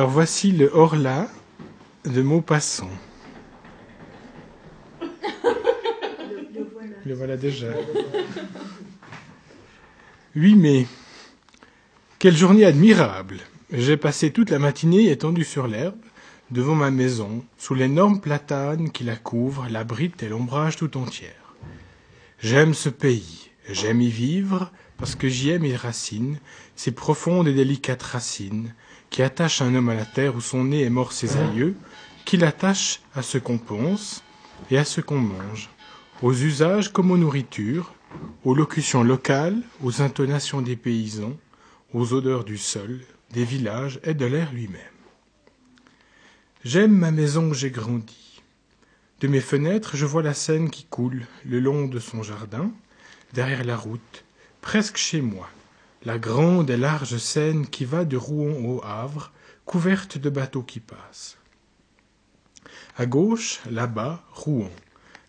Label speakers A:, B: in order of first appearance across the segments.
A: Alors voici le Horla de Maupassant. Le voilà déjà. 8 mai. Quelle journée admirable. J'ai passé toute la matinée étendu sur l'herbe, devant ma maison, sous l'énorme platane qui la couvre, l'abrite et l'ombrage tout entière. J'aime ce pays, j'aime y vivre, parce que j'y ai mes racines, ces profondes et délicates racines, qui attachent un homme à la terre où son nez est mort ses aïeux, qui l'attachent à ce qu'on pense et à ce qu'on mange, aux usages comme aux nourritures, aux locutions locales, aux intonations des paysans, aux odeurs du sol, des villages et de l'air lui-même. J'aime ma maison où j'ai grandi. De mes fenêtres, je vois la Seine qui coule le long de son jardin, derrière la route, presque chez moi, la grande et large Seine qui va de Rouen au Havre, couverte de bateaux qui passent. À gauche, là-bas, Rouen,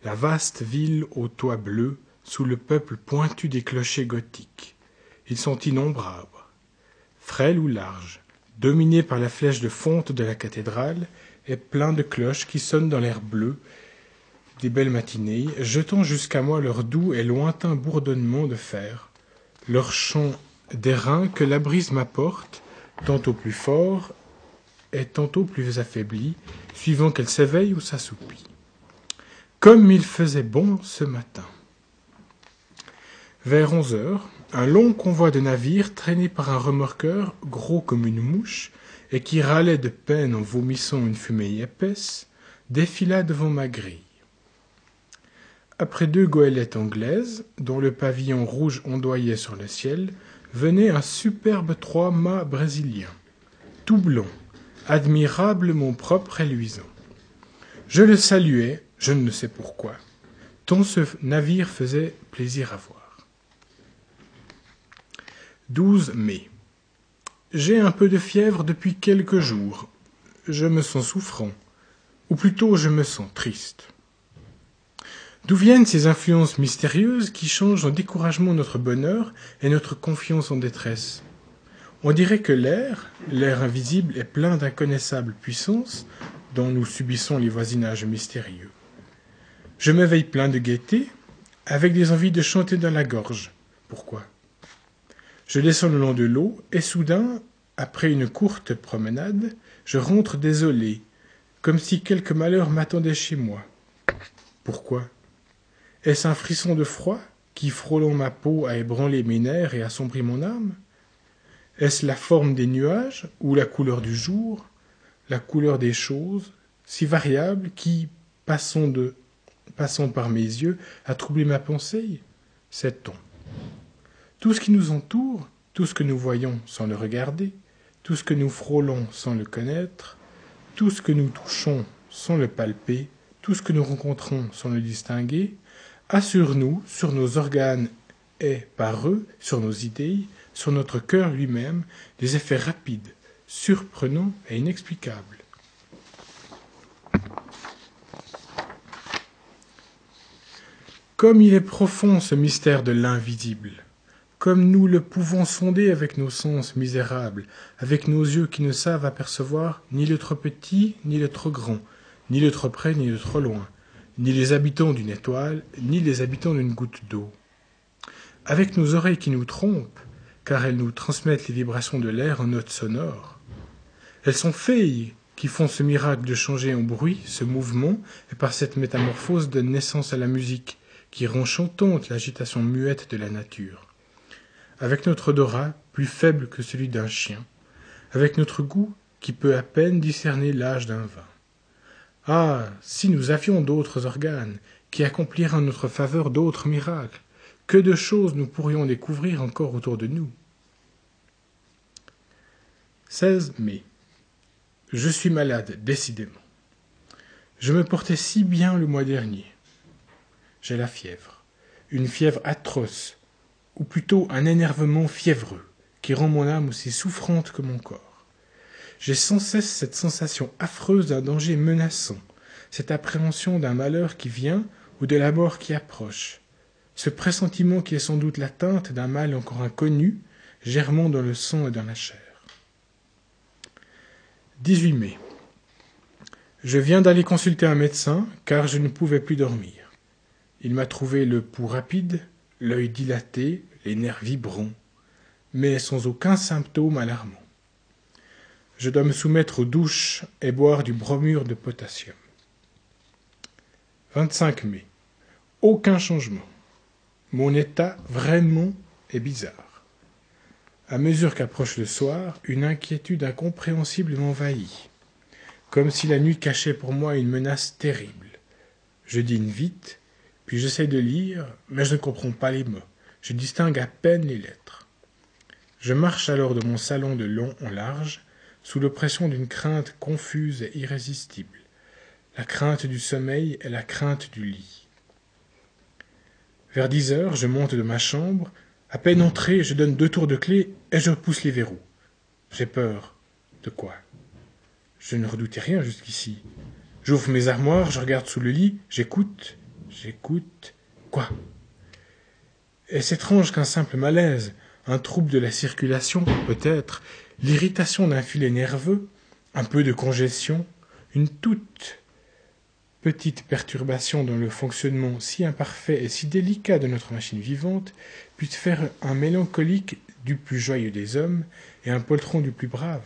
A: la vaste ville aux toits bleus, sous le peuple pointu des clochers gothiques. Ils sont innombrables. Frêles ou larges, dominés par la flèche de fonte de la cathédrale, et pleins de cloches qui sonnent dans l'air bleu des belles matinées, jetant jusqu'à moi leur doux et lointain bourdonnement de fer, leur chant d'airain que la brise m'apporte, tantôt plus fort et tantôt plus affaibli, suivant qu'elle s'éveille ou s'assoupit. Comme il faisait bon ce matin. Vers onze heures, un long convoi de navires traîné par un remorqueur gros comme une mouche et qui râlait de peine en vomissant une fumée épaisse, défila devant ma grille. Après deux goélettes anglaises, dont le pavillon rouge ondoyait sur le ciel, venait un superbe trois-mâts brésilien, tout blond, admirablement propre et luisant. Je le saluai, je ne sais pourquoi, tant ce navire faisait plaisir à voir. 12 mai. J'ai un peu de fièvre depuis quelques jours. Je me sens souffrant, ou plutôt je me sens triste. D'où viennent ces influences mystérieuses qui changent en découragement notre bonheur et notre confiance en détresse? On dirait que l'air, l'air invisible, est plein d'inconnaissables puissances dont nous subissons les voisinages mystérieux. Je m'éveille plein de gaieté, avec des envies de chanter dans la gorge. Pourquoi? Je descends le long de l'eau, et soudain, après une courte promenade, je rentre désolé, comme si quelque malheur m'attendait chez moi. Pourquoi? Est-ce un frisson de froid qui, frôlant ma peau, a ébranlé mes nerfs et assombri mon âme? Est-ce la forme des nuages ou la couleur du jour, la couleur des choses, si variable, qui, passant, de, passant par mes yeux, a troublé ma pensée? Sait-on. Tout ce qui nous entoure, tout ce que nous voyons sans le regarder, tout ce que nous frôlons sans le connaître, tout ce que nous touchons sans le palper, tout ce que nous rencontrons sans le distinguer, a sur nous, sur nos organes et par eux, sur nos idées, sur notre cœur lui-même, des effets rapides, surprenants et inexplicables. Comme il est profond ce mystère de l'invisible, comme nous le pouvons sonder avec nos sens misérables, avec nos yeux qui ne savent apercevoir ni le trop petit, ni le trop grand, ni le trop près, ni le trop loin, ni les habitants d'une étoile, ni les habitants d'une goutte d'eau. Avec nos oreilles qui nous trompent, car elles nous transmettent les vibrations de l'air en notes sonores. Elles sont fées qui font ce miracle de changer en bruit ce mouvement, et par cette métamorphose donnent naissance à la musique, qui rend chantante l'agitation muette de la nature avec notre odorat plus faible que celui d'un chien, avec notre goût qui peut à peine discerner l'âge d'un vin. Ah. Si nous avions d'autres organes, qui accompliraient en notre faveur d'autres miracles, que de choses nous pourrions découvrir encore autour de nous. 16 mai. Je suis malade, décidément. Je me portais si bien le mois dernier. J'ai la fièvre, une fièvre atroce, ou plutôt un énervement fiévreux, qui rend mon âme aussi souffrante que mon corps. J'ai sans cesse cette sensation affreuse d'un danger menaçant, cette appréhension d'un malheur qui vient ou de la mort qui approche, ce pressentiment qui est sans doute l'atteinte d'un mal encore inconnu, germant dans le sang et dans la chair. 18 mai. Je viens d'aller consulter un médecin car je ne pouvais plus dormir. Il m'a trouvé le pouls rapide, l'œil dilaté, les nerfs vibrants, mais sans aucun symptôme alarmant. Je dois me soumettre aux douches et boire du bromure de potassium. 25 mai. Aucun changement. Mon état vraiment est bizarre. À mesure qu'approche le soir, une inquiétude incompréhensible m'envahit comme si la nuit cachait pour moi une menace terrible. Je dîne vite, puis j'essaie de lire, mais je ne comprends pas les mots. Je distingue à peine les lettres. Je marche alors de mon salon de long en large, sous l'oppression d'une crainte confuse et irrésistible, la crainte du sommeil et la crainte du lit. Vers dix heures, je monte de ma chambre. À peine entré, je donne deux tours de clé et je repousse les verrous. J'ai peur. De quoi? Je ne redoutais rien jusqu'ici. J'ouvre mes armoires, je regarde sous le lit, j'écoute, j'écoute. Quoi? Est-ce étrange qu'un simple malaise, un trouble de la circulation, peut-être, l'irritation d'un filet nerveux, un peu de congestion, une toute petite perturbation dans le fonctionnement si imparfait et si délicat de notre machine vivante puisse faire un mélancolique du plus joyeux des hommes et un poltron du plus brave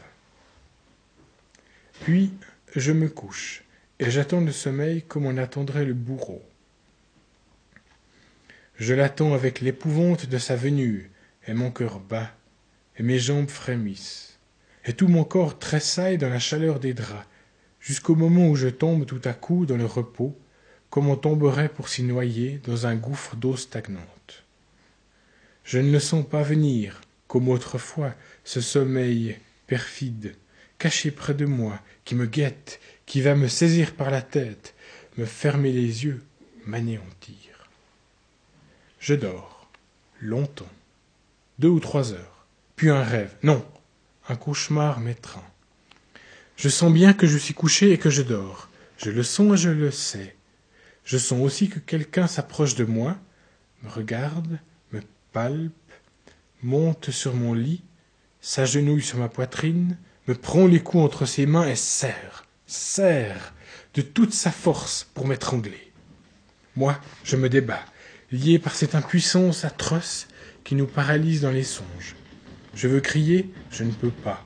A: puis je me couche, et j'attends le sommeil comme on attendrait le bourreau. Je l'attends avec l'épouvante de sa venue, et mon cœur bat, et mes jambes frémissent, et tout mon corps tressaille dans la chaleur des draps, jusqu'au moment où je tombe tout à coup dans le repos, comme on tomberait pour s'y noyer dans un gouffre d'eau stagnante. Je ne le sens pas venir, comme autrefois, ce sommeil perfide, caché près de moi, qui me guette, qui va me saisir par la tête, me fermer les yeux, m'anéantir. Je dors, longtemps, deux ou trois heures, puis un rêve, non, un cauchemar m'étreint. Je sens bien que je suis couché et que je dors, je le sens et je le sais. Je sens aussi que quelqu'un s'approche de moi, me regarde, me palpe, monte sur mon lit, s'agenouille sur ma poitrine, me prend les coups entre ses mains et serre, serre de toute sa force pour m'étrangler. Moi, je me débats, lié par cette impuissance atroce qui nous paralyse dans les songes. Je veux crier, je ne peux pas.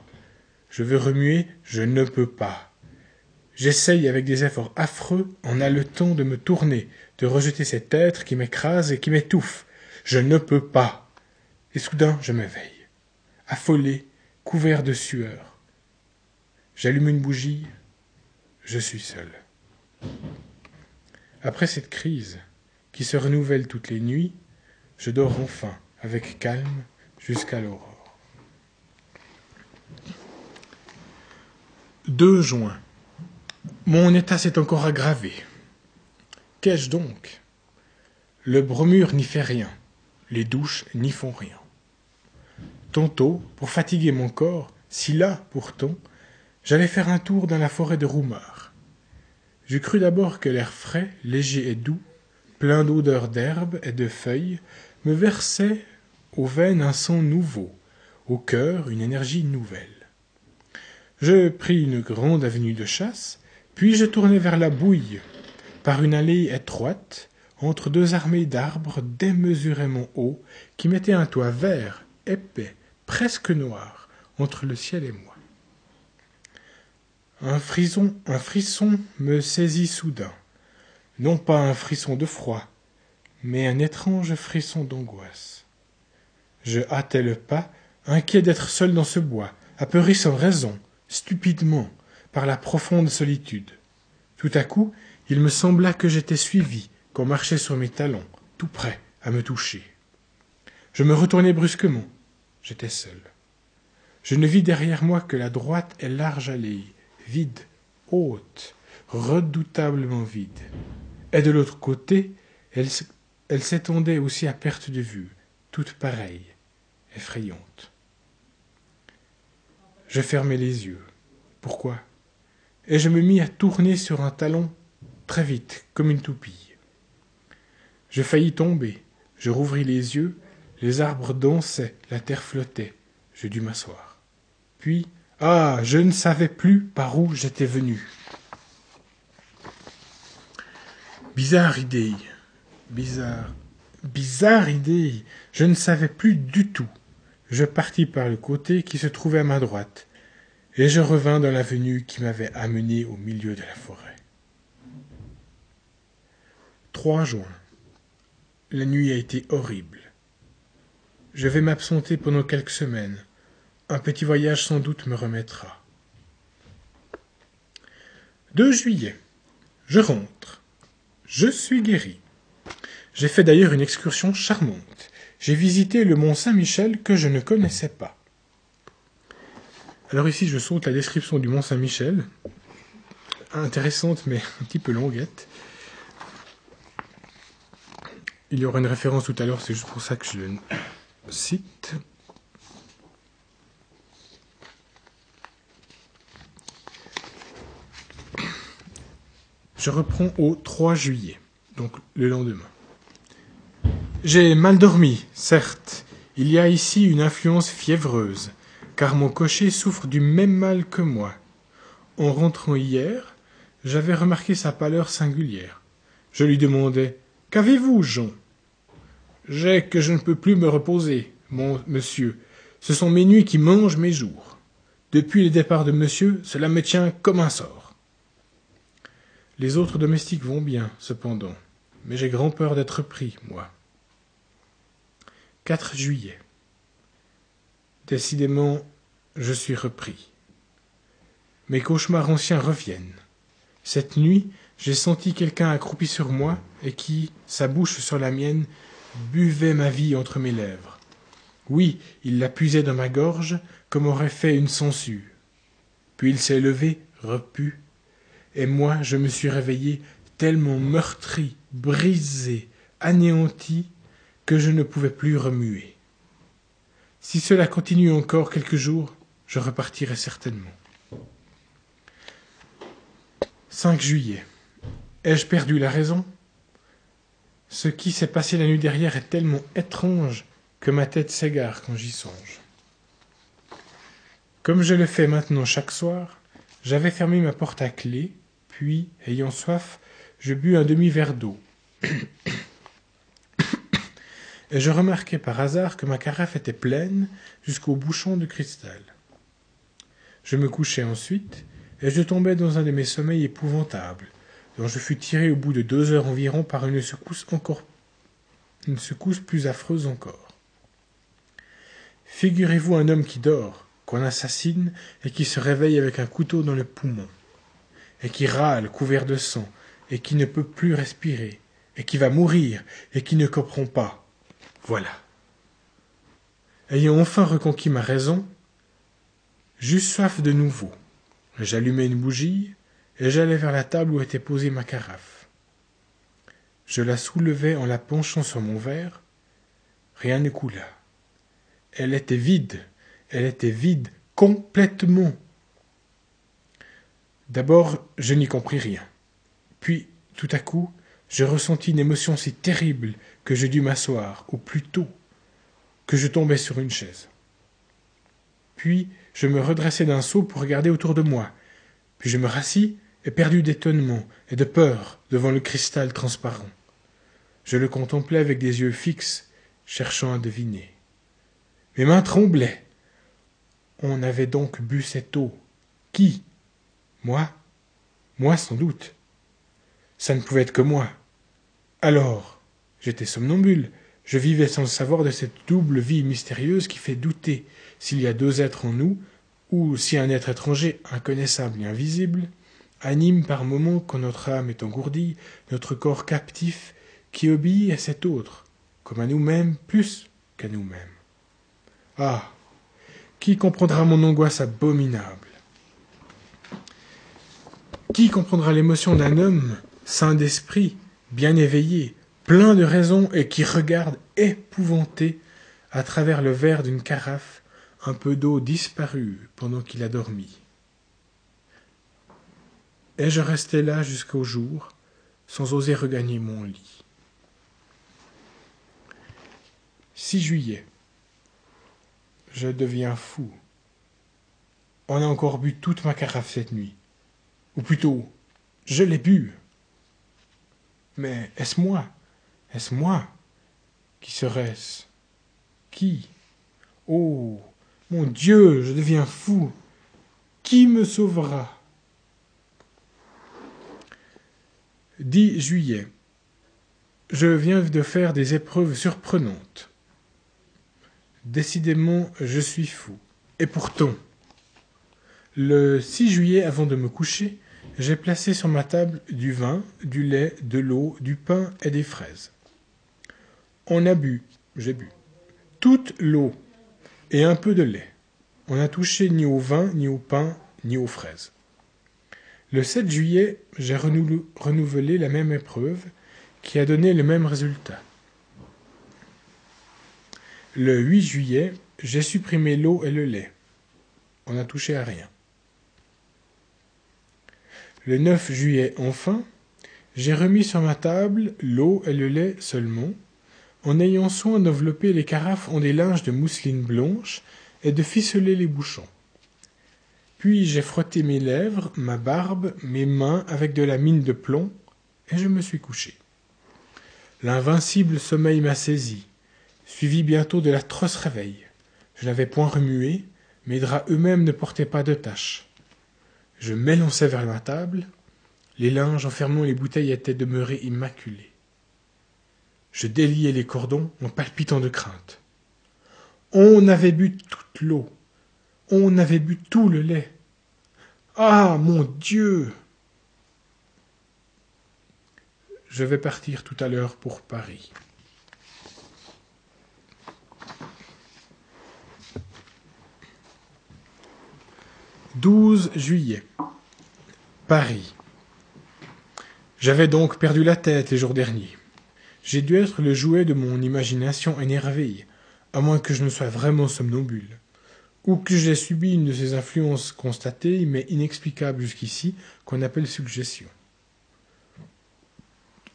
A: Je veux remuer, je ne peux pas. J'essaye avec des efforts affreux, en haletant, de me tourner, de rejeter cet être qui m'écrase et qui m'étouffe. Je ne peux pas. Et soudain, je m'éveille, affolé, couvert de sueur. J'allume une bougie, je suis seul. Après cette crise, qui se renouvelle toutes les nuits, je dors enfin, avec calme, jusqu'à l'aurore. 2 juin. Mon état s'est encore aggravé. Qu'ai-je donc? Le bromure n'y fait rien, les douches n'y font rien. Tantôt, pour fatiguer mon corps, si là, pourtant, J'allais faire un tour dans la forêt de Roumard. Je crus d'abord que l'air frais, léger et doux, plein d'odeurs d'herbe et de feuilles, me versait aux veines un sang nouveau, au cœur une énergie nouvelle. Je pris une grande avenue de chasse, puis je tournai vers la bouille, par une allée étroite, entre deux armées d'arbres démesurément hauts, qui mettaient un toit vert, épais, presque noir, entre le ciel et moi. Un frisson, un frisson me saisit soudain. Non pas un frisson de froid, mais un étrange frisson d'angoisse. Je hâtai le pas, inquiet d'être seul dans ce bois, apeuré sans raison, stupidement, par la profonde solitude. Tout à coup, il me sembla que j'étais suivi, qu'on marchait sur mes talons, tout prêt à me toucher. Je me retournai brusquement. J'étais seul. Je ne vis derrière moi que la droite et large allée, vide, haute, redoutablement vide. Et de l'autre côté, elle, elle s'étendait aussi à perte de vue, toute pareille, effrayante. Je fermai les yeux. Pourquoi? Et je me mis à tourner sur un talon très vite, comme une toupie. Je faillis tomber. Je rouvris les yeux. Les arbres dansaient, la terre flottait. Je dus m'asseoir. Puis, Ah, je ne savais plus par où j'étais venu. Bizarre idée. Bizarre. Bizarre idée. Je ne savais plus du tout. Je partis par le côté qui se trouvait à ma droite, et je revins dans l'avenue qui m'avait amené au milieu de la forêt. 3 juin. La nuit a été horrible. Je vais m'absenter pendant quelques semaines. Un petit voyage sans doute me remettra. 2 juillet. Je rentre. Je suis guéri. J'ai fait d'ailleurs une excursion charmante. J'ai visité le mont Saint-Michel que je ne connaissais pas. Alors ici, je saute la description du mont Saint-Michel. Intéressante, mais un petit peu longuette. Il y aura une référence tout à l'heure, c'est juste pour ça que je le cite. Je reprends au 3 juillet, donc le lendemain. J'ai mal dormi, certes. Il y a ici une influence fiévreuse, car mon cocher souffre du même mal que moi. En rentrant hier, j'avais remarqué sa pâleur singulière. Je lui demandai Qu'avez-vous, Jean? J'ai que je ne peux plus me reposer, mon monsieur. Ce sont mes nuits qui mangent mes jours. Depuis le départ de monsieur, cela me tient comme un sort. Les autres domestiques vont bien, cependant, mais j'ai grand peur d'être pris, moi. 4 juillet. Décidément, je suis repris. Mes cauchemars anciens reviennent. Cette nuit, j'ai senti quelqu'un accroupi sur moi et qui, sa bouche sur la mienne, buvait ma vie entre mes lèvres. Oui, il la puisait dans ma gorge comme aurait fait une sangsue. Puis il s'est levé, repu, et moi je me suis réveillé tellement meurtri, brisé, anéanti, que je ne pouvais plus remuer. Si cela continue encore quelques jours, je repartirai certainement. 5 juillet. Ai-je perdu la raison? Ce qui s'est passé la nuit dernière est tellement étrange que ma tête s'égare quand j'y songe. Comme je le fais maintenant chaque soir, j'avais fermé ma porte à clé, puis, ayant soif, je bus un demi-verre d'eau. Et je remarquai par hasard que ma carafe était pleine jusqu'au bouchon de cristal. Je me couchai ensuite, et je tombai dans un de mes sommeils épouvantables, dont je fus tiré au bout de deux heures environ par une secousse encore une secousse plus affreuse encore. Figurez-vous un homme qui dort, qu'on assassine, et qui se réveille avec un couteau dans le poumon, et qui râle couvert de sang, et qui ne peut plus respirer, et qui va mourir, et qui ne comprend pas. Voilà. Ayant enfin reconquis ma raison, j'eus soif de nouveau. J'allumai une bougie, et j'allai vers la table où était posée ma carafe. Je la soulevai en la penchant sur mon verre. Rien ne coula. Elle était vide, elle était vide complètement. D'abord, je n'y compris rien. Puis, tout à coup, je ressentis une émotion si terrible que je dus m'asseoir, ou plutôt que je tombai sur une chaise. Puis, je me redressai d'un saut pour regarder autour de moi. Puis je me rassis éperdu d'étonnement et de peur devant le cristal transparent. Je le contemplais avec des yeux fixes, cherchant à deviner. Mes mains tremblaient. On avait donc bu cette eau. Qui? Moi? Moi sans doute. Ça ne pouvait être que moi. Alors, j'étais somnambule. Je vivais sans le savoir de cette double vie mystérieuse qui fait douter s'il y a deux êtres en nous, ou si un être étranger, inconnaissable et invisible, anime par moments quand notre âme est engourdie, notre corps captif, qui obéit à cet autre, comme à nous-mêmes plus qu'à nous-mêmes. Ah. Qui comprendra mon angoisse abominable? Qui comprendra l'émotion d'un homme, saint d'esprit, bien éveillé, plein de raison et qui regarde épouvanté à travers le verre d'une carafe un peu d'eau disparue pendant qu'il a dormi. Et je restai là jusqu'au jour, sans oser regagner mon lit? 6 juillet. Je deviens fou. On a encore bu toute ma carafe cette nuit. Ou plutôt, je l'ai bu. Mais est-ce moi? Est-ce moi Qui serait-ce Qui? Oh Mon Dieu, je deviens fou. Qui me sauvera? 10 juillet. Je viens de faire des épreuves surprenantes. Décidément, je suis fou. Et pourtant, le 6 juillet, avant de me coucher, j'ai placé sur ma table du vin, du lait, de l'eau, du pain et des fraises. On a bu, j'ai bu, toute l'eau et un peu de lait. On n'a touché ni au vin, ni au pain, ni aux fraises. Le 7 juillet, j'ai renouvelé la même épreuve qui a donné le même résultat. Le 8 juillet, j'ai supprimé l'eau et le lait. On n'a touché à rien. Le 9 juillet, enfin, j'ai remis sur ma table l'eau et le lait seulement, en ayant soin d'envelopper les carafes en des linges de mousseline blanche et de ficeler les bouchons. Puis j'ai frotté mes lèvres, ma barbe, mes mains avec de la mine de plomb, et je me suis couché. L'invincible sommeil m'a saisi, suivi bientôt de l'atroce réveil. Je n'avais point remué, mes draps eux-mêmes ne portaient pas de taches. Je m'élançai vers ma table. Les linges enfermant les bouteilles étaient demeurés immaculés. Je déliai les cordons en palpitant de crainte. On avait bu toute l'eau. On avait bu tout le lait. Ah, mon Dieu Je vais partir tout à l'heure pour Paris. 12 juillet. Paris. J'avais donc perdu la tête les jours derniers. J'ai dû être le jouet de mon imagination énervée, à moins que je ne sois vraiment somnambule, ou que j'aie subi une de ces influences constatées mais inexplicables jusqu'ici qu'on appelle suggestion.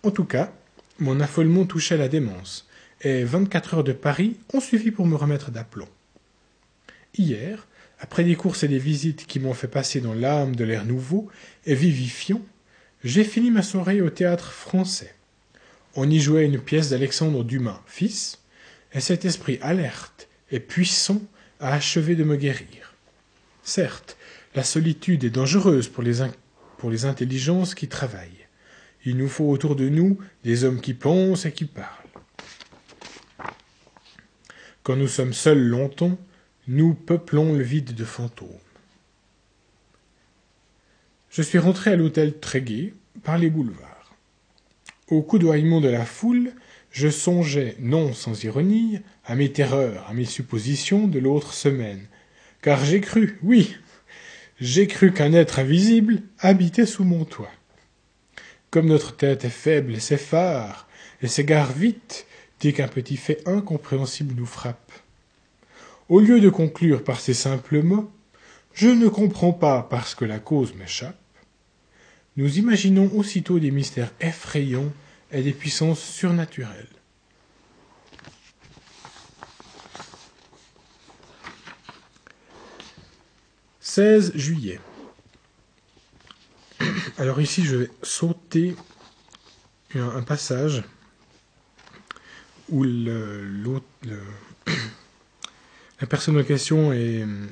A: En tout cas, mon affolement touchait la démence, et vingt-quatre heures de Paris ont suffi pour me remettre d'aplomb. Hier, après des courses et des visites qui m'ont fait passer dans l'âme de l'air nouveau et vivifiant, j'ai fini ma soirée au théâtre français. On y jouait une pièce d'Alexandre Dumas, fils, et cet esprit alerte et puissant a achevé de me guérir. Certes, la solitude est dangereuse pour les, pour les intelligences qui travaillent. Il nous faut autour de nous des hommes qui pensent et qui parlent. Quand nous sommes seuls longtemps, nous peuplons le vide de fantômes. Je suis rentré à l'hôtel Tréguet par les boulevards. Au coudoiement de la foule, je songeais, non sans ironie, à mes terreurs, à mes suppositions de l'autre semaine, car j'ai cru, oui, j'ai cru qu'un être invisible habitait sous mon toit. Comme notre tête est faible et s'effare, et s'égare vite dès qu'un petit fait incompréhensible nous frappe, au lieu de conclure par ces simples mots Je ne comprends pas parce que la cause m'échappe, nous imaginons aussitôt des mystères effrayants et des puissances surnaturelles. « 16 juillet. Alors ici, je vais sauter un, passage où la personne en question est euh,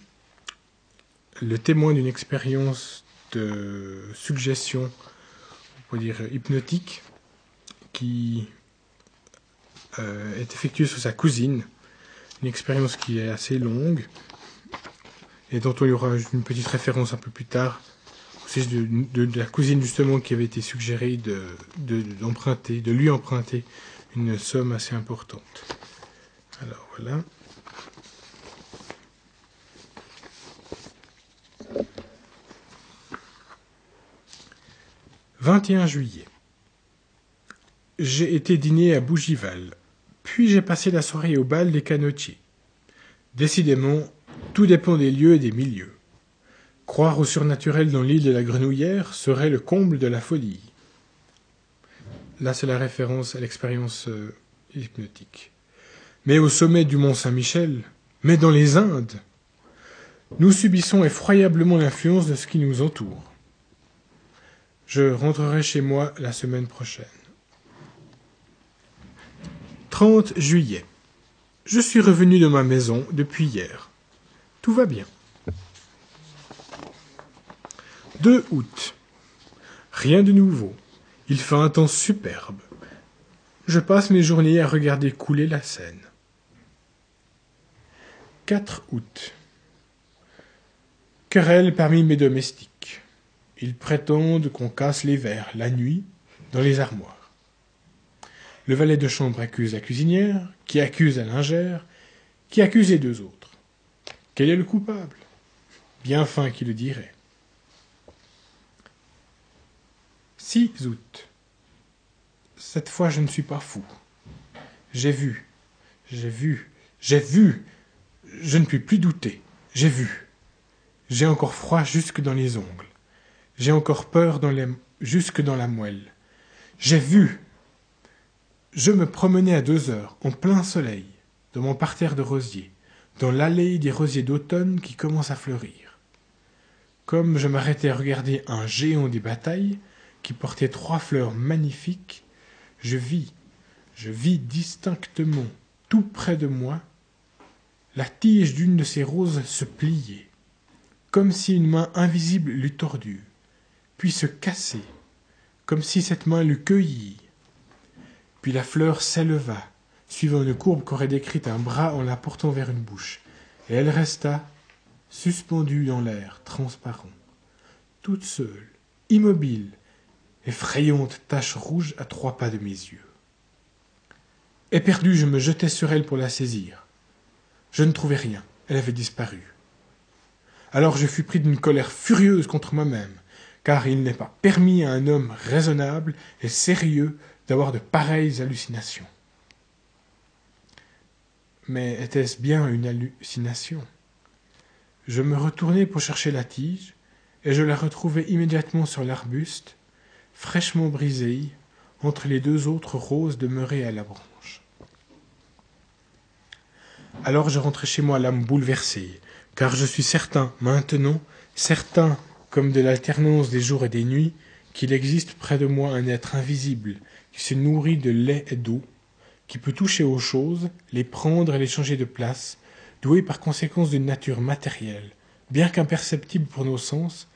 A: le témoin d'une expérience de suggestion, on pourrait dire hypnotique, qui euh, est effectuée sur sa cousine. Une expérience qui est assez longue et dont il y aura une petite référence un peu plus tard. C'est de, de, la cousine justement qui avait été suggérée d'emprunter, de lui emprunter une somme assez importante. Alors voilà. 21 juillet. J'ai été dîner à Bougival, puis j'ai passé la soirée au bal des canotiers. Décidément, tout dépend des lieux et des milieux. Croire au surnaturel dans l'île de la Grenouillère serait le comble de la folie. Là, c'est la référence à l'expérience euh, hypnotique. Mais au sommet du mont Saint-Michel, mais dans les Indes, Nous subissons effroyablement l'influence de ce qui nous entoure. Je rentrerai chez moi la semaine prochaine. 30 juillet. Je suis revenu de ma maison depuis hier. Tout va bien. 2 août. Rien de nouveau. Il fait un temps superbe. Je passe mes journées à regarder couler la Seine. 4 août. Querelle parmi mes domestiques. Ils prétendent qu'on casse les verres la nuit dans les armoires. Le valet de chambre accuse la cuisinière, qui accuse la lingère, qui accuse les deux autres. Quel est le coupable? Bien fin qui le dirait. 6 août. Cette fois je ne suis pas fou. J'ai vu, j'ai vu, j'ai vu. Je ne puis plus douter. J'ai vu. J'ai encore froid jusque dans les ongles. J'ai encore peur jusque dans la moelle. J'ai vu. Je me promenais à deux heures, en plein soleil, dans mon parterre de rosiers, dans l'allée des rosiers d'automne qui commencent à fleurir. Comme je m'arrêtais à regarder un géant des batailles, qui portait trois fleurs magnifiques, je vis, je vis distinctement, tout près de moi, la tige d'une de ces roses se plier, comme si une main invisible l'eût tordue, puis se casser, comme si cette main l'eût cueillie. Puis la fleur s'éleva, suivant une courbe qu'aurait décrite un bras en la portant vers une bouche, et elle resta suspendue dans l'air transparent, toute seule, immobile, effrayante tache rouge à trois pas de mes yeux. Éperdu, je me jetai sur elle pour la saisir. Je ne trouvais rien, elle avait disparu. Alors je fus pris d'une colère furieuse contre moi-même, car il n'est pas permis à un homme raisonnable et sérieux d'avoir de pareilles hallucinations. Mais était-ce bien une hallucination? Je me retournai pour chercher la tige, et je la retrouvai immédiatement sur l'arbuste, fraîchement brisée, entre les deux autres roses demeurées à la branche. Alors je rentrai chez moi l'âme bouleversée, car je suis certain, maintenant, certain comme de l'alternance des jours et des nuits, qu'il existe près de moi un être invisible qui se nourrit de lait et d'eau, qui peut toucher aux choses, les prendre et les changer de place, doué par conséquence d'une nature matérielle, bien qu'imperceptible pour nos sens,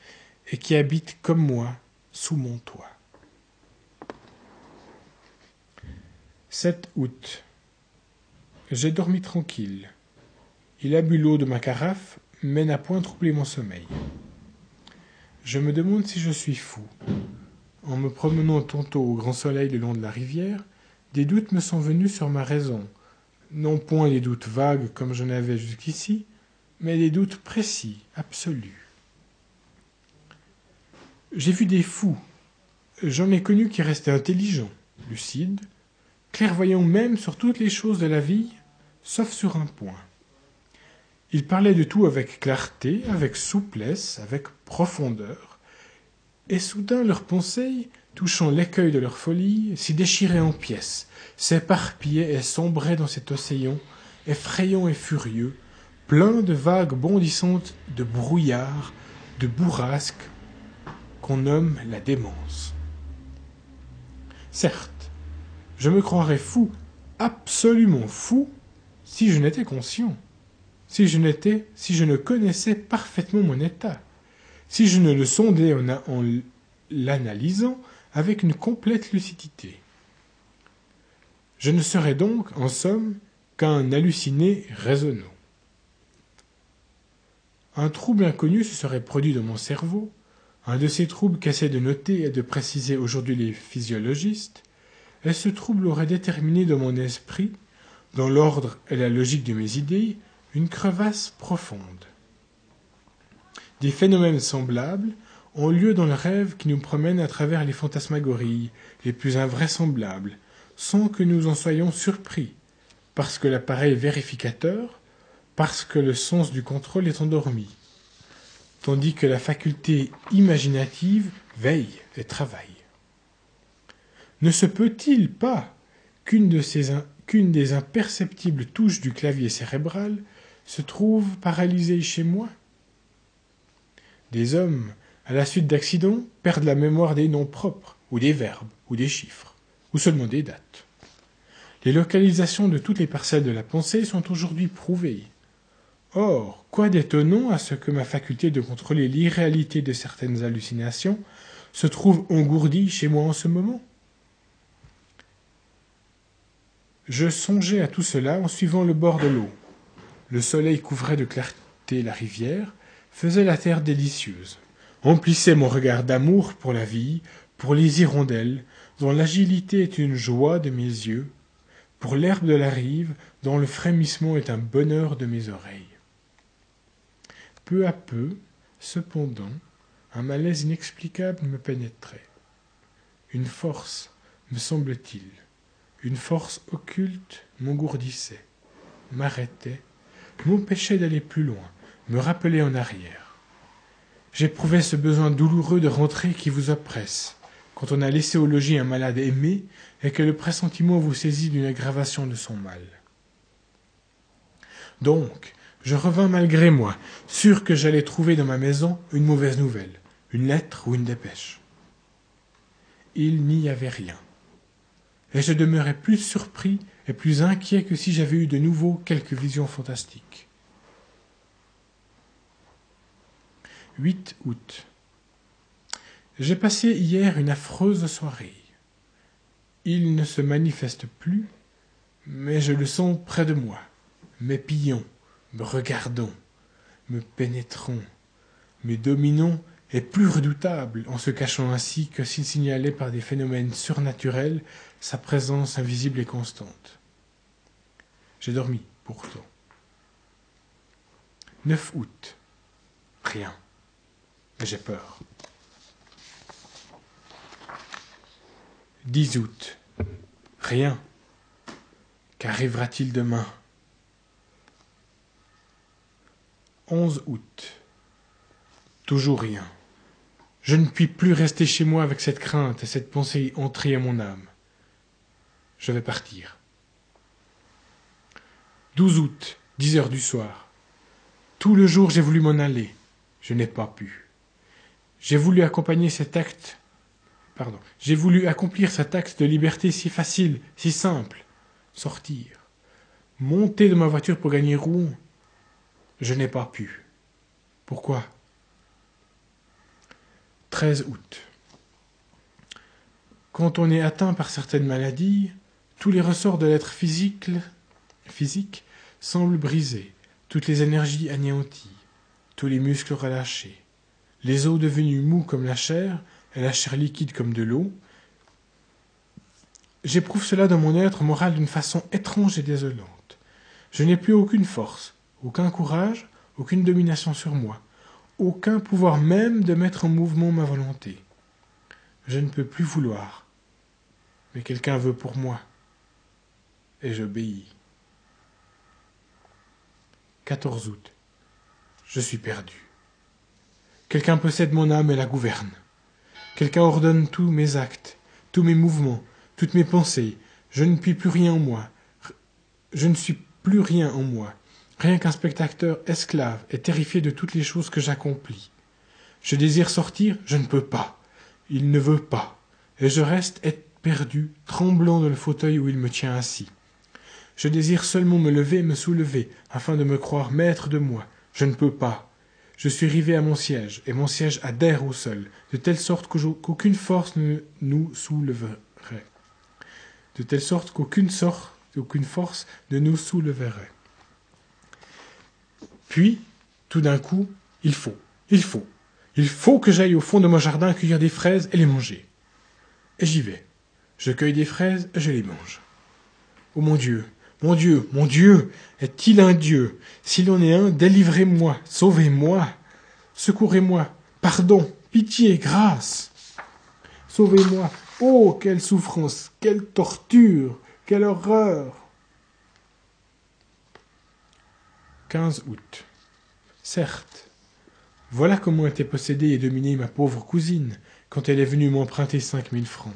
A: et qui habite comme moi sous mon toit. 7 août. J'ai dormi tranquille. Il a bu l'eau de ma carafe, mais n'a point troublé mon sommeil. Je me demande si je suis fou. En me promenant tantôt au grand soleil le long de la rivière, des doutes me sont venus sur ma raison. Non point des doutes vagues comme j'en avais jusqu'ici, mais des doutes précis, absolus. J'ai vu des fous. J'en ai connu qui restaient intelligents, lucides, clairvoyants même sur toutes les choses de la vie, sauf sur un point. Ils parlaient de tout avec clarté, avec souplesse, avec profondeur, et soudain leurs pensées, touchant l'écueil de leur folie, s'y déchiraient en pièces, s'éparpillaient et sombraient dans cet océan, effrayant et furieux, plein de vagues bondissantes de brouillard, de bourrasques, qu'on nomme la démence. Certes, je me croirais fou, absolument fou, si je n'étais conscient si je n'étais, si je ne connaissais parfaitement mon état, si je ne le sondais en, en l'analysant avec une complète lucidité. Je ne serais donc, en somme, qu'un halluciné raisonnant. Un trouble inconnu se serait produit dans mon cerveau, un de ces troubles qu'essaient de noter et de préciser aujourd'hui les physiologistes, et ce trouble aurait déterminé dans mon esprit, dans l'ordre et la logique de mes idées, une crevasse profonde. Des phénomènes semblables ont lieu dans le rêve qui nous promène à travers les fantasmagories les plus invraisemblables, sans que nous en soyons surpris, parce que l'appareil vérificateur, parce que le sens du contrôle est endormi, tandis que la faculté imaginative veille et travaille. Ne se peut-il pas qu'une qu'une des imperceptibles touches du clavier cérébral se trouve paralysée chez moi Des hommes, à la suite d'accidents, perdent la mémoire des noms propres, ou des verbes, ou des chiffres, ou seulement des dates. Les localisations de toutes les parcelles de la pensée sont aujourd'hui prouvées. Or, quoi d'étonnant à ce que ma faculté de contrôler l'irréalité de certaines hallucinations se trouve engourdie chez moi en ce moment Je songeais à tout cela en suivant le bord de l'eau. Le soleil couvrait de clarté la rivière, faisait la terre délicieuse, emplissait mon regard d'amour pour la vie, pour les hirondelles, dont l'agilité est une joie de mes yeux, pour l'herbe de la rive, dont le frémissement est un bonheur de mes oreilles. Peu à peu, cependant, un malaise inexplicable me pénétrait. Une force, me semble-t-il, une force occulte m'engourdissait, m'arrêtait, m'empêchait d'aller plus loin, me rappelait en arrière. J'éprouvais ce besoin douloureux de rentrer qui vous oppresse, quand on a laissé au logis un malade aimé et que le pressentiment vous saisit d'une aggravation de son mal. Donc, je revins malgré moi, sûr que j'allais trouver dans ma maison une mauvaise nouvelle, une lettre ou une dépêche. Il n'y avait rien et je demeurais plus surpris et plus inquiet que si j'avais eu de nouveau quelque vision fantastique. 8 août. J'ai passé hier une affreuse soirée. Il ne se manifeste plus, mais je le sens près de moi, m'épiant, me regardant, me pénétrant, me dominant est plus redoutable en se cachant ainsi que s'il signalait par des phénomènes surnaturels sa présence invisible et constante. J'ai dormi, pourtant. 9 août. Rien. Mais j'ai peur. 10 août. Rien. Qu'arrivera-t-il demain? 11 août. Toujours rien. Je ne puis plus rester chez moi avec cette crainte et cette pensée entrée à mon âme. Je vais partir. 12 août, 10 heures du soir. Tout le jour j'ai voulu m'en aller. Je n'ai pas pu. J'ai voulu accompagner cet acte. Pardon. J'ai voulu accomplir cet acte de liberté si facile, si simple. Sortir. Monter de ma voiture pour gagner Rouen. Je n'ai pas pu. Pourquoi? 13 août. Quand on est atteint par certaines maladies, tous les ressorts de l'être physique, physique semblent brisés, toutes les énergies anéanties, tous les muscles relâchés, les os devenus mous comme la chair et la chair liquide comme de l'eau. J'éprouve cela dans mon être moral d'une façon étrange et désolante. Je n'ai plus aucune force, aucun courage, aucune domination sur moi aucun pouvoir même de mettre en mouvement ma volonté. Je ne peux plus vouloir, mais quelqu'un veut pour moi, et j'obéis. 14 août. Je suis perdu. Quelqu'un possède mon âme et la gouverne. Quelqu'un ordonne tous mes actes, tous mes mouvements, toutes mes pensées. Je ne puis plus rien en moi. Je ne suis plus rien en moi rien qu'un spectateur esclave et terrifié de toutes les choses que j'accomplis. Je désire sortir, je ne peux pas. Il ne veut pas. Et je reste perdu, tremblant dans le fauteuil où il me tient assis. Je désire seulement me lever et me soulever, afin de me croire maître de moi. Je ne peux pas. Je suis rivé à mon siège, et mon siège adhère au sol, de telle sorte qu'aucune force ne nous soulèverait. De telle sorte qu'aucune force ne nous soulèverait. Puis, tout d'un coup, il faut, il faut, il faut que j'aille au fond de mon jardin cueillir des fraises et les manger. Et j'y vais. Je cueille des fraises et je les mange. Oh mon Dieu, mon Dieu, mon Dieu, est-il un Dieu? S'il en est un, délivrez-moi, sauvez-moi, secourez-moi, pardon, pitié, grâce. Sauvez-moi. Oh, quelle souffrance, quelle torture, quelle horreur. 15 août. Certes, voilà comment était possédée et dominée ma pauvre cousine quand elle est venue m'emprunter cinq mille francs.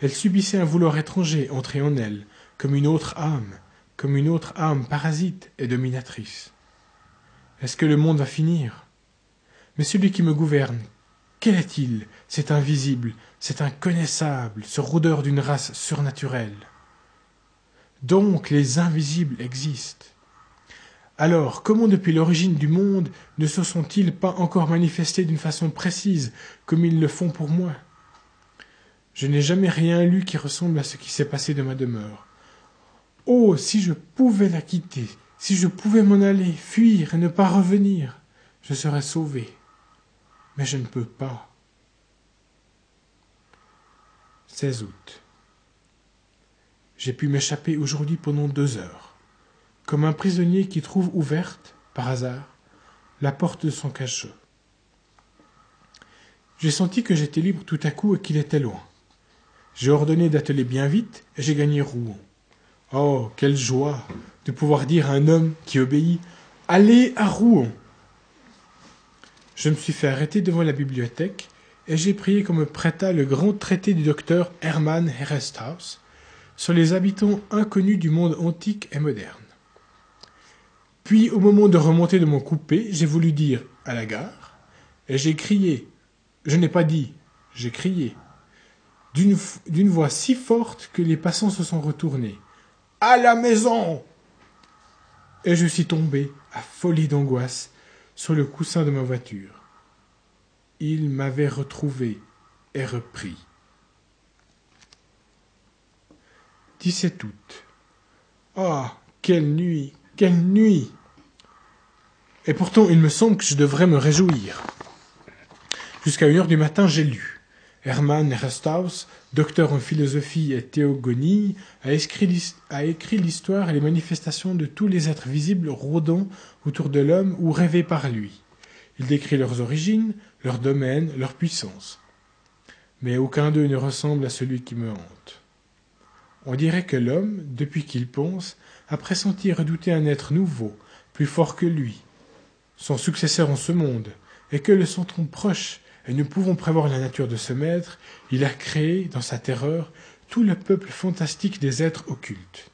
A: Elle subissait un vouloir étranger entrer en elle, comme une autre âme, comme une autre âme parasite et dominatrice. Est-ce que le monde va finir? Mais celui qui me gouverne, quel est-il, cet invisible, cet inconnaissable, ce rôdeur d'une race surnaturelle Donc les invisibles existent. Alors, comment depuis l'origine du monde ne se sont-ils pas encore manifestés d'une façon précise, comme ils le font pour moi? Je n'ai jamais rien lu qui ressemble à ce qui s'est passé de ma demeure. Oh, si je pouvais la quitter, si je pouvais m'en aller, fuir et ne pas revenir, je serais sauvé. Mais je ne peux pas. 16 août. J'ai pu m'échapper aujourd'hui pendant deux heures comme un prisonnier qui trouve ouverte, par hasard, la porte de son cachot. J'ai senti que j'étais libre tout à coup et qu'il était loin. J'ai ordonné d'atteler bien vite et j'ai gagné Rouen. Oh, quelle joie de pouvoir dire à un homme qui obéit Allez à Rouen Je me suis fait arrêter devant la bibliothèque et j'ai prié qu'on me prêta le grand traité du docteur Hermann Heresthaus sur les habitants inconnus du monde antique et moderne. Puis, au moment de remonter de mon coupé, j'ai voulu dire à la gare, et j'ai crié. Je n'ai pas dit, j'ai crié. D'une voix si forte que les passants se sont retournés. À la maison Et je suis tombé, affolé d'angoisse, sur le coussin de ma voiture. Il m'avait retrouvé et repris. 17 août. Ah, quelle nuit, quelle nuit Et pourtant, il me semble que je devrais me réjouir. Jusqu'à une heure du matin, j'ai lu. Hermann Restaus, docteur en philosophie et théogonie, a écrit l'histoire et les manifestations de tous les êtres visibles rôdant autour de l'homme ou rêvés par lui. Il décrit leurs origines, leur domaine, leur puissance. Mais aucun d'eux ne ressemble à celui qui me hante. On dirait que l'homme, depuis qu'il pense, a pressenti redouter un être nouveau, plus fort que lui, son successeur en ce monde, et que le sentant proche, et ne pouvant prévoir la nature de ce maître, il a créé, dans sa terreur, tout le peuple fantastique des êtres occultes,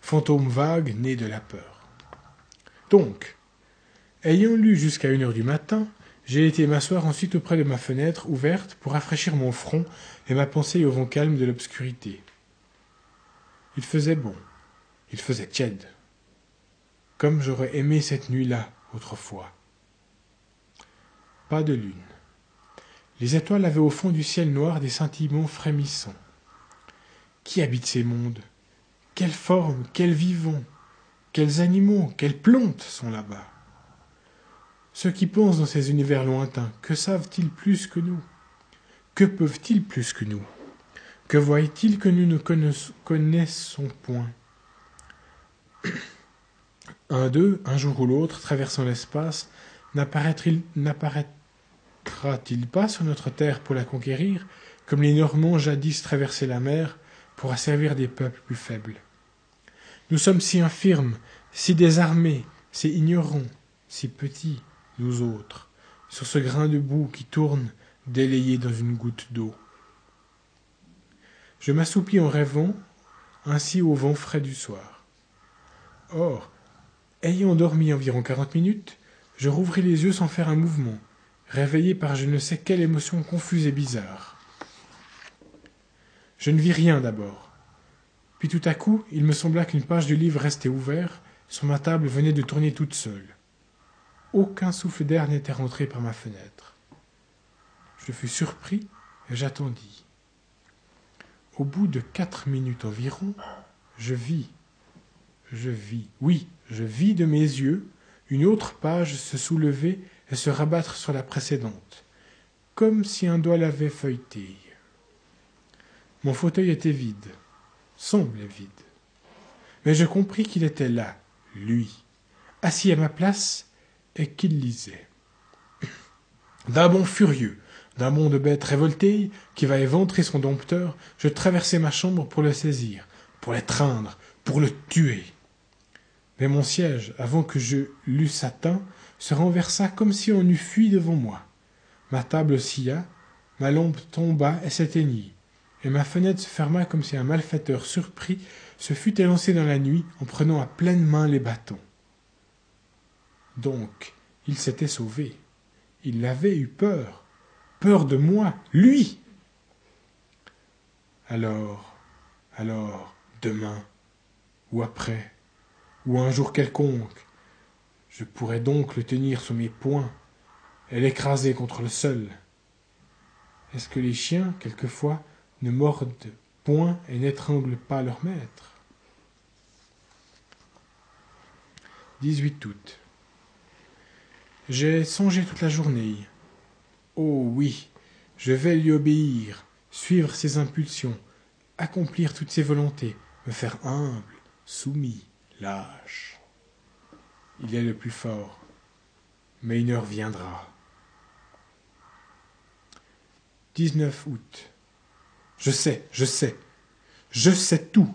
A: fantômes vagues nés de la peur. Donc, ayant lu jusqu'à une heure du matin, j'ai été m'asseoir ensuite auprès de ma fenêtre ouverte pour rafraîchir mon front et ma pensée au vent calme de l'obscurité. Il faisait bon. Il faisait tiède. Comme j'aurais aimé cette nuit-là autrefois. Pas de lune. Les étoiles avaient au fond du ciel noir des scintillements frémissants. Qui habite ces mondes? Quelles formes, quels vivants, quels animaux, quelles plantes sont là-bas? Ceux qui pensent dans ces univers lointains, que savent-ils plus que nous? Que peuvent-ils plus que nous? Que voient-ils que nous ne connaissons point? Un d'eux, un jour ou l'autre, traversant l'espace, n'apparaîtra-t-il pas sur notre terre pour la conquérir, comme les Normands jadis traversaient la mer pour asservir des peuples plus faibles? Nous sommes si infirmes, si désarmés, si ignorants, si petits, nous autres, sur ce grain de boue qui tourne délayé dans une goutte d'eau. Je m'assoupis en rêvant, ainsi au vent frais du soir. Or, ayant dormi environ quarante minutes, je rouvris les yeux sans faire un mouvement, réveillé par je ne sais quelle émotion confuse et bizarre. Je ne vis rien d'abord. Puis tout à coup, il me sembla qu'une page du livre restait ouverte, sur ma table venait de tourner toute seule. Aucun souffle d'air n'était rentré par ma fenêtre. Je fus surpris et j'attendis. Au bout de quatre minutes environ, je vis, je vis, oui, je vis de mes yeux une autre page se soulever et se rabattre sur la précédente, comme si un doigt l'avait feuilleté. Mon fauteuil était vide, semblait vide. Mais je compris qu'il était là, lui, assis à ma place, et qu'il lisait. D'un bond furieux, d'un bond de bête révoltée qui va éventrer son dompteur, je traversai ma chambre pour le saisir, pour l'étreindre, pour le tuer. Mais mon siège, avant que je l'eusse atteint, se renversa comme si on eût fui devant moi. Ma table oscilla, ma lampe tomba et s'éteignit, et ma fenêtre se ferma comme si un malfaiteur surpris se fût élancé dans la nuit en prenant à pleine main les bâtons. Donc, il s'était sauvé. Il avait eu peur. Peur de moi, lui. Alors, alors, demain, ou après, ou un jour quelconque, je pourrais donc le tenir sous mes poings et l'écraser contre le sol. Est-ce que les chiens, quelquefois, ne mordent point et n'étranglent pas leur maître? 18 août. J'ai songé toute la journée. Oh oui, je vais lui obéir, suivre ses impulsions, accomplir toutes ses volontés, me faire humble, soumis, lâche. Il est le plus fort, mais une heure viendra. 19 août. Je sais, je sais, je sais tout.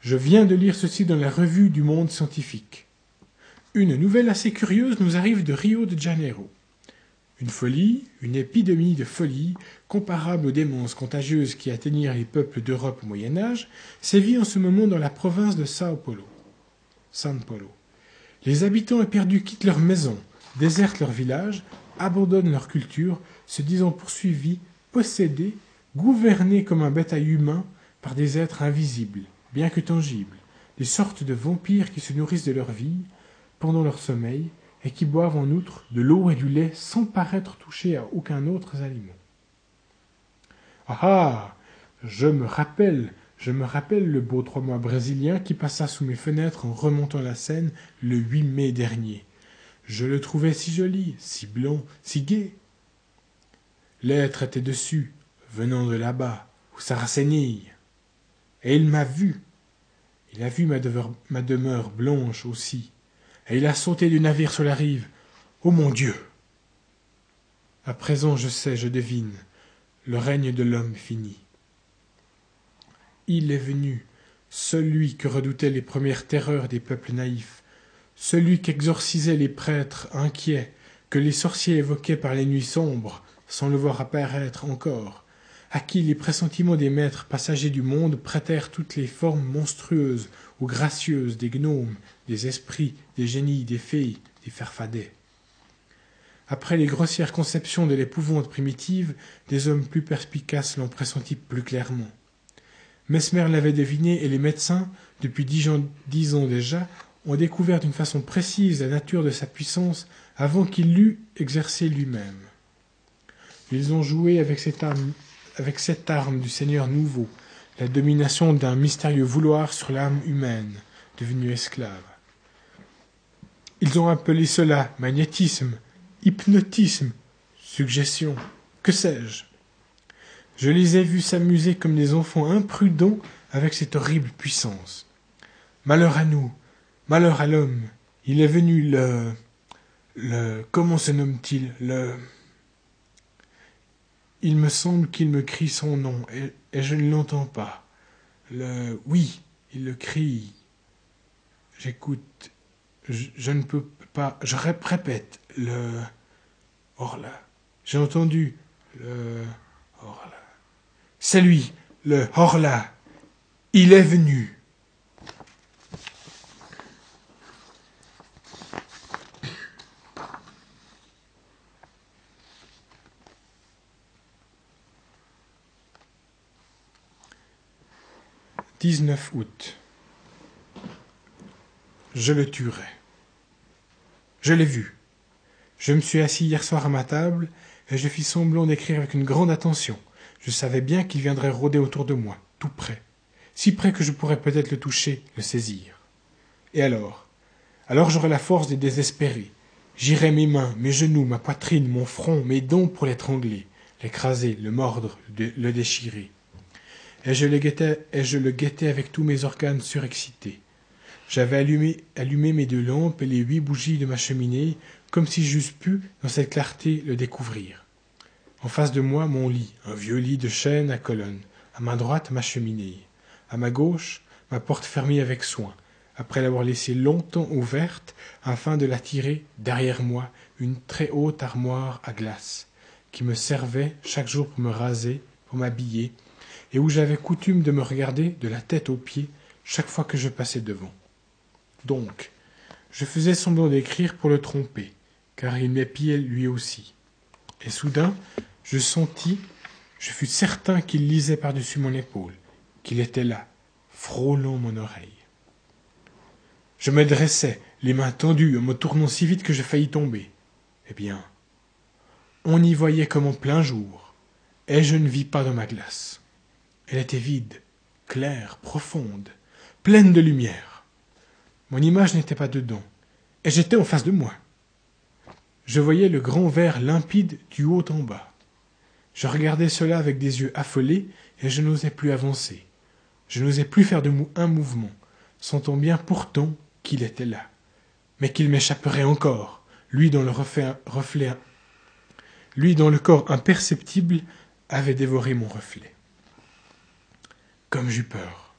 A: Je viens de lire ceci dans la revue du monde scientifique. Une nouvelle assez curieuse nous arrive de Rio de Janeiro. Une folie, une épidémie de folie, comparable aux démences contagieuses qui atteignirent les peuples d'Europe au Moyen Âge, sévit en ce moment dans la province de Sao Paulo. San Paulo. Les habitants éperdus quittent leurs maisons, désertent leurs villages, abandonnent leur culture, se disant poursuivis, possédés, gouvernés comme un bétail humain par des êtres invisibles, bien que tangibles, des sortes de vampires qui se nourrissent de leur vie, pendant leur sommeil et qui boivent en outre de l'eau et du lait sans paraître toucher à aucun autre aliment. Ah ah Je me rappelle, je me rappelle le beau trois mois brésilien qui passa sous mes fenêtres en remontant la Seine le 8 mai dernier. Je le trouvais si joli, si blond, si gai. L'être était dessus, venant de là-bas, où Saracénille. Et il m'a vu. Il a vu ma demeure, ma blanche aussi, et il a sauté du navire sur la rive. Ô mon Dieu À présent, je sais, je devine, le règne de l'homme fini. Il est venu, celui que redoutaient les premières terreurs des peuples naïfs, celui qu'exorcisaient les prêtres inquiets, que les sorciers évoquaient par les nuits sombres, sans le voir apparaître encore, à qui les pressentiments des maîtres passagers du monde prêtèrent toutes les formes monstrueuses ou gracieuses des gnomes, des esprits, des génies, des fées, des farfadets. Après les grossières conceptions de l'épouvante primitive, des hommes plus perspicaces l'ont pressenti plus clairement. Mesmer l'avait deviné et les médecins, depuis dix ans, déjà, ont découvert d'une façon précise la nature de sa puissance avant qu'il l'eût exercée lui-même. Ils ont joué avec cette arme du Seigneur nouveau, la domination d'un mystérieux vouloir sur l'âme humaine, devenue esclave. Ils ont appelé cela magnétisme, hypnotisme, suggestion, que sais-je? Je les ai vus s'amuser comme des enfants imprudents avec cette horrible puissance. Malheur à nous, malheur à l'homme, il est venu le... le... comment se nomme-t-il Le... Il me semble qu'il me crie son nom, et, je ne l'entends pas. Le... Oui, il le crie. J'écoute. Je, je, ne peux pas. Je répète. Le. Horla. J'ai entendu. Le. C'est lui, le Horla. Il est venu. « 19 août. Je le tuerai. Je l'ai vu. Je me suis assis hier soir à ma table, et je fis semblant d'écrire avec une grande attention. Je savais bien qu'il viendrait rôder autour de moi, tout près, si près que je pourrais peut-être le toucher, le saisir. Et alors? Alors j'aurais la force de désespérer. J'irai mes mains, mes genoux, ma poitrine, mon front, mes dents pour l'étrangler, l'écraser, le mordre, le déchirer. Et je le guettais, et je le guettais avec tous mes organes surexcités. J'avais allumé mes deux lampes et les huit bougies de ma cheminée, comme si j'eusse pu, dans cette clarté, le découvrir. En face de moi, mon lit, un vieux lit de chêne à colonnes. À ma droite, ma cheminée. À ma gauche, ma porte fermée avec soin, après l'avoir laissée longtemps ouverte, afin de la tirer, derrière moi, une très haute armoire à glace, qui me servait chaque jour pour me raser, pour m'habiller, et où j'avais coutume de me regarder de la tête aux pieds chaque fois que je passais devant. Donc, je faisais semblant d'écrire pour le tromper, car il m'épiait lui aussi. Et soudain, je sentis, je fus certain qu'il lisait par-dessus mon épaule, qu'il était là, frôlant mon oreille. Je me dressai, les mains tendues, en me tournant si vite que je faillis tomber. Eh bien, on y voyait comme en plein jour, et je ne vis pas dans ma glace. Elle était vide, claire, profonde, pleine de lumière. Mon image n'était pas dedans, et j'étais en face de moi. Je voyais le grand verre limpide du haut en bas. Je regardais cela avec des yeux affolés, et je n'osais plus avancer. Je n'osais plus faire de un mouvement, sentant bien pourtant qu'il était là, mais qu'il m'échapperait encore, lui dont le reflet, lui dont le corps imperceptible avait dévoré mon reflet. Comme j'eus peur.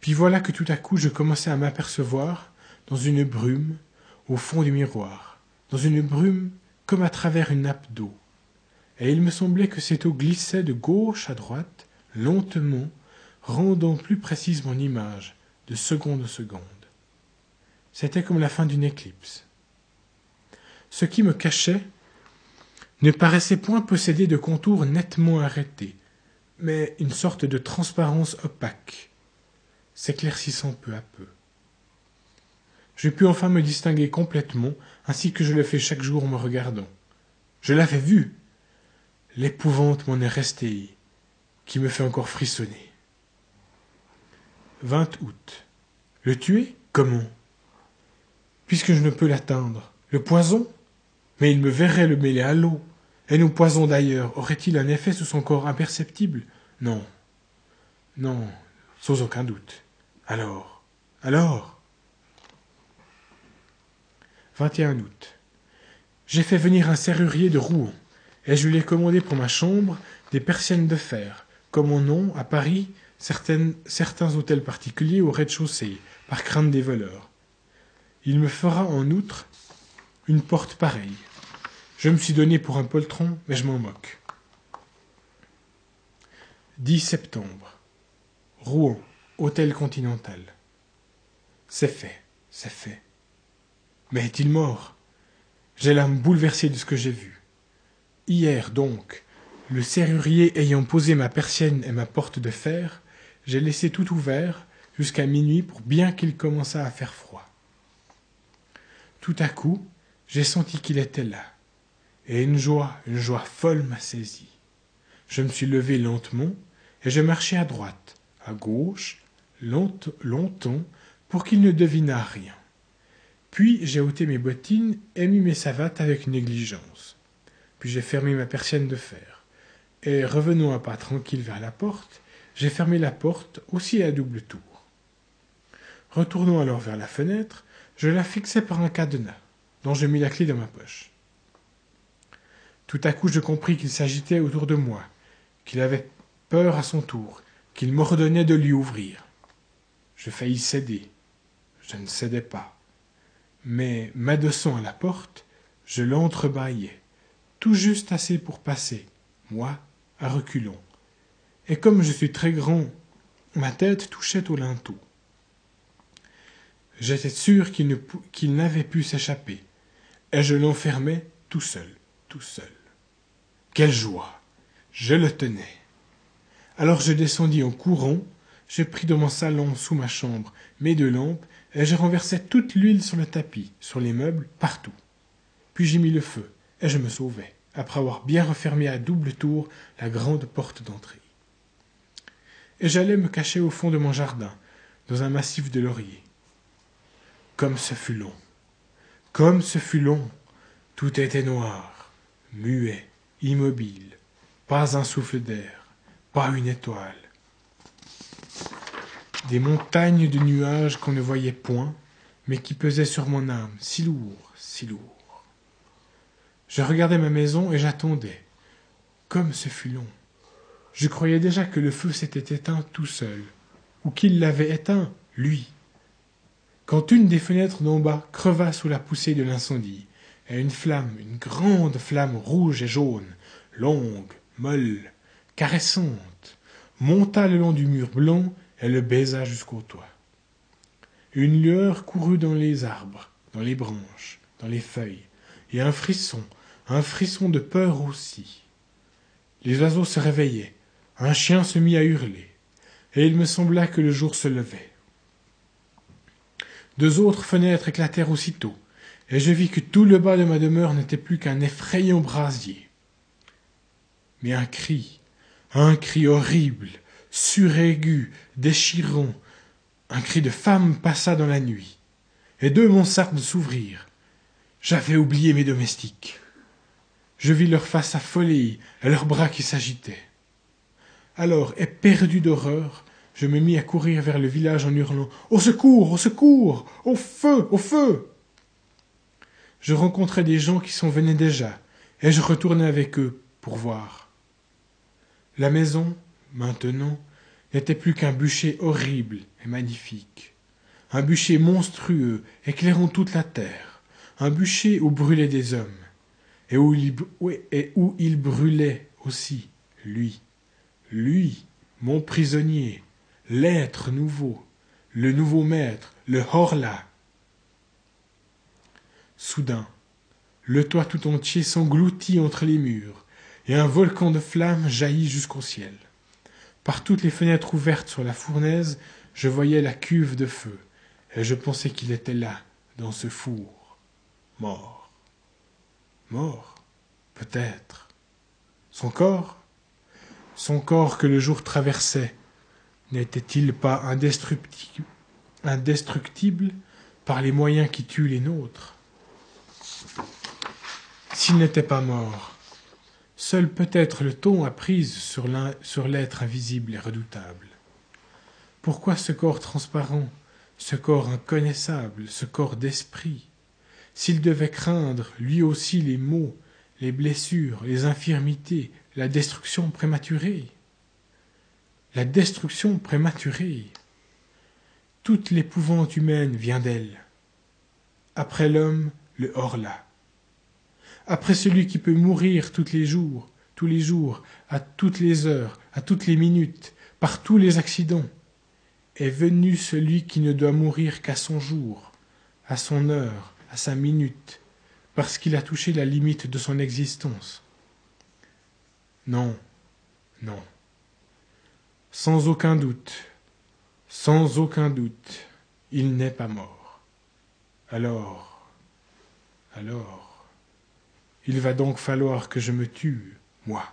A: Puis voilà que tout à coup je commençai à m'apercevoir dans une brume au fond du miroir, dans une brume comme à travers une nappe d'eau. Et il me semblait que cette eau glissait de gauche à droite, lentement, rendant plus précise mon image, de seconde en seconde. C'était comme la fin d'une éclipse. Ce qui me cachait ne paraissait point posséder de contours nettement arrêtés, mais une sorte de transparence opaque, s'éclaircissant peu à peu. Je pus enfin me distinguer complètement, ainsi que je le fais chaque jour en me regardant. Je l'avais vu. L'épouvante m'en est restée, qui me fait encore frissonner. 20 août. Le tuer? Comment? Puisque je ne peux l'atteindre. Le poison? Mais il me verrait le mêler à l'eau. Et nos poisons d'ailleurs, aurait-il un effet sur son corps imperceptible? Non. Non, sans aucun doute. Alors? Alors? 21 août. J'ai fait venir un serrurier de Rouen, et je lui ai commandé pour ma chambre des persiennes de fer, comme on nom, à Paris, certains hôtels particuliers au rez-de-chaussée, par crainte des voleurs. Il me fera en outre une porte pareille. Je me suis donné pour un poltron, mais je m'en moque. 10 septembre. Rouen, hôtel continental. C'est fait, c'est fait. Mais est-il mort? J'ai l'âme bouleversée de ce que j'ai vu. Hier donc, le serrurier ayant posé ma persienne et ma porte de fer, j'ai laissé tout ouvert jusqu'à minuit pour bien qu'il commençât à faire froid. Tout à coup, j'ai senti qu'il était là, et une joie, une joie folle m'a saisi. Je me suis levé lentement, et je marchai à droite, à gauche, longtemps, pour qu'il ne devinât rien. Puis j'ai ôté mes bottines et mis mes savates avec négligence. Puis j'ai fermé ma persienne de fer. Et revenant à pas tranquille vers la porte, j'ai fermé la porte aussi à double tour. Retournant alors vers la fenêtre, je la fixai par un cadenas, dont je mis la clé dans ma poche. Tout à coup je compris qu'il s'agitait autour de moi, qu'il avait peur à son tour, qu'il m'ordonnait de lui ouvrir. Je faillis céder. Je ne cédais pas. Mais, m'adossant à la porte, je l'entrebâillai, tout juste assez pour passer, moi, à reculons, et comme je suis très grand, ma tête touchait au linteau. J'étais sûr qu'il n'avait pu s'échapper, et je l'enfermais tout seul, tout seul. Quelle joie Je le tenais. Alors je descendis en courant, je pris dans mon salon sous ma chambre mes deux lampes, et je renversai toute l'huile sur le tapis, sur les meubles, partout. Puis j'y mis le feu, et je me sauvai, après avoir bien refermé à double tour la grande porte d'entrée et j'allais me cacher au fond de mon jardin, dans un massif de lauriers. Comme ce fut long, comme ce fut long, tout était noir, muet, immobile, pas un souffle d'air, pas une étoile. Des montagnes de nuages qu'on ne voyait point, mais qui pesaient sur mon âme, si lourd, si lourd. Je regardais ma maison et j'attendais. Comme ce fut long. Je croyais déjà que le feu s'était éteint tout seul, ou qu'il l'avait éteint, lui. Quand une des fenêtres d'en bas creva sous la poussée de l'incendie, et une flamme, une grande flamme rouge et jaune, longue, molle, caressante, monta le long du mur blanc et le baisa jusqu'au toit. Une lueur courut dans les arbres, dans les branches, dans les feuilles, et un frisson, un frisson de peur aussi. Les oiseaux se réveillaient, un chien se mit à hurler, et il me sembla que le jour se levait. Deux autres fenêtres éclatèrent aussitôt, et je vis que tout le bas de ma demeure n'était plus qu'un effrayant brasier. Mais un cri, un cri horrible, suraigu, déchirant, un cri de femme passa dans la nuit, et deux mansardes s'ouvrirent. J'avais oublié mes domestiques. Je vis leur face affolée et leurs bras qui s'agitaient. Alors, éperdu d'horreur, je me mis à courir vers le village en hurlant Au secours, au secours, au feu, au feu. Je rencontrai des gens qui s'en venaient déjà, et je retournai avec eux pour voir. La maison, maintenant, n'était plus qu'un bûcher horrible et magnifique, un bûcher monstrueux éclairant toute la terre, un bûcher où brûlaient des hommes, et où il, brûlait aussi, lui, lui, mon prisonnier, l'être nouveau, le nouveau maître, le Horla. Soudain, le toit tout entier s'engloutit entre les murs, et un volcan de flammes jaillit jusqu'au ciel. Par toutes les fenêtres ouvertes sur la fournaise, je voyais la cuve de feu, et je pensais qu'il était là, dans ce four, mort. Mort, peut-être. Son corps? Son corps que le jour traversait, n'était-il pas indestructible, par les moyens qui tuent les nôtres? S'il n'était pas mort, seul peut-être le ton a prise sur l'être invisible et redoutable. Pourquoi ce corps transparent, ce corps inconnaissable, ce corps d'esprit? S'il devait craindre, lui aussi, les maux, les blessures, les infirmités, la destruction prématurée la destruction prématurée. Toute l'épouvante humaine vient d'elle. Après l'homme, le hors-là. Après celui qui peut mourir tous les jours, tous les jours, à toutes les heures, à toutes les minutes, par tous les accidents, est venu celui qui ne doit mourir qu'à son jour, à son heure, à sa minute, parce qu'il a touché la limite de son existence. Non, non. Sans aucun doute, sans aucun doute, il n'est pas mort. Alors, alors, il va donc falloir que je me tue, moi.